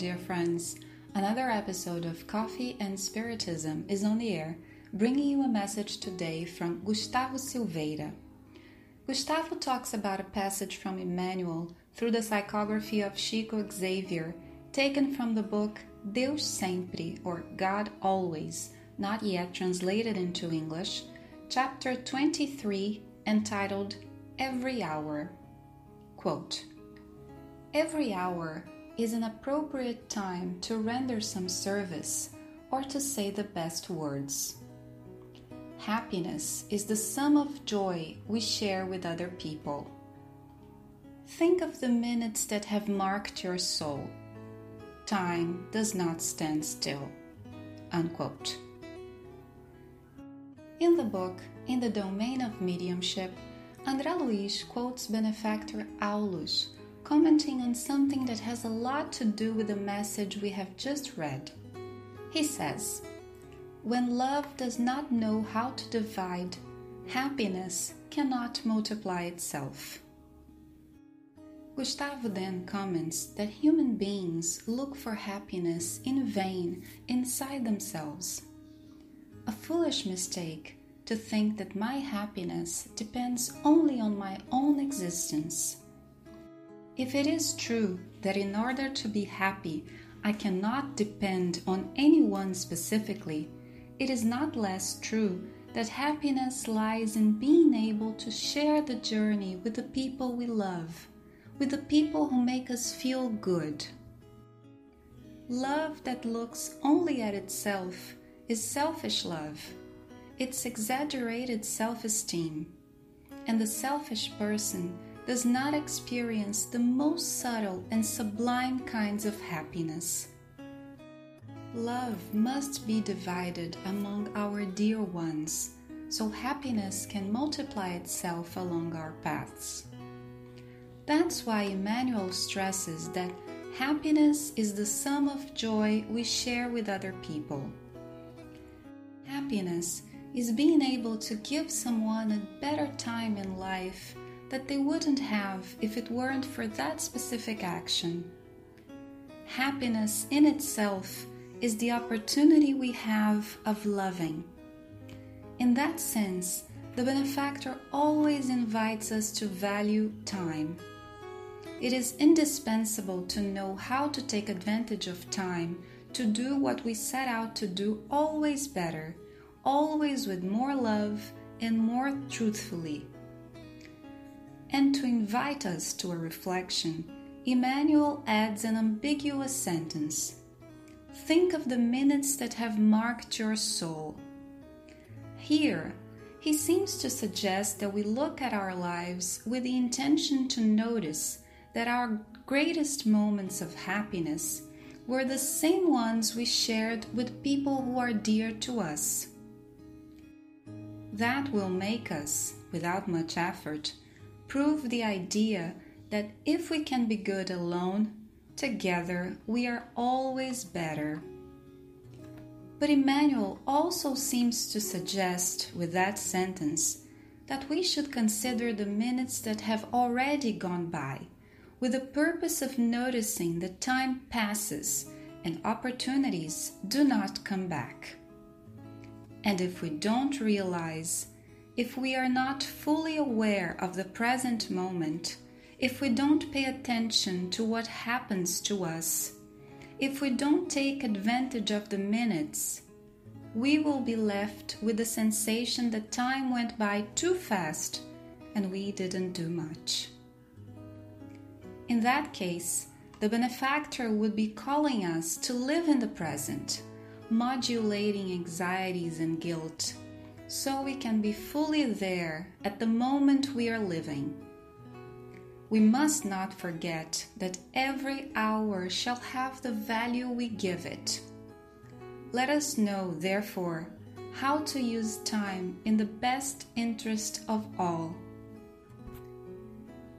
dear friends. Another episode of Coffee and Spiritism is on the air, bringing you a message today from Gustavo Silveira. Gustavo talks about a passage from Emmanuel through the psychography of Chico Xavier, taken from the book Deus Sempre or God Always, not yet translated into English, chapter 23, entitled Every Hour. Quote, Every hour is an appropriate time to render some service or to say the best words. Happiness is the sum of joy we share with other people. Think of the minutes that have marked your soul. Time does not stand still. Unquote. In the book In the Domain of Mediumship, André Luiz quotes benefactor Aulus commenting on something that has a lot to do with the message we have just read. He says, When love does not know how to divide, happiness cannot multiply itself. Gustavo then comments that human beings look for happiness in vain inside themselves. A foolish mistake to think that my happiness depends only on my own existence. If it is true that in order to be happy, I cannot depend on anyone specifically, it is not less true that happiness lies in being able to share the journey with the people we love, with the people who make us feel good. Love that looks only at itself is selfish love. It's exaggerated self esteem. And the selfish person does not experience the most subtle and sublime kinds of happiness. Love must be divided among our dear ones so happiness can multiply itself along our paths. That's why Emmanuel stresses that happiness is the sum of joy we share with other people. Happiness is being able to give someone a better time in life that they wouldn't have if it weren't for that specific action. Happiness in itself is the opportunity we have of loving. In that sense, the benefactor always invites us to value time. It is indispensable to know how to take advantage of time to do what we set out to do always better, always with more love and more truthfully. And to invite us to a reflection, Emmanuel adds an ambiguous sentence Think of the minutes that have marked your soul. Here, he seems to suggest that we look at our lives with the intention to notice that our greatest moments of happiness were the same ones we shared with people who are dear to us. That will make us, without much effort, prove the idea that if we can be good alone, together we are always better. But Emmanuel also seems to suggest with that sentence that we should consider the minutes that have already gone by, with the purpose of noticing that time passes and opportunities do not come back. And if we don't realize if we are not fully aware of the present moment, if we don't pay attention to what happens to us, if we don't take advantage of the minutes, we will be left with the sensation that time went by too fast and we didn't do much. In that case, the benefactor would be calling us to live in the present, modulating anxieties and guilt so we can be fully there at the moment we are living. We must not forget that every hour shall have the value we give it. Let us know, therefore, how to use time in the best interest of all.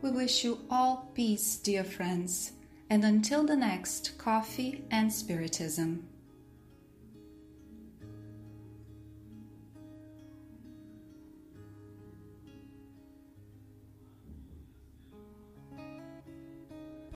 We wish you all peace, dear friends, and until the next Coffee and Spiritism.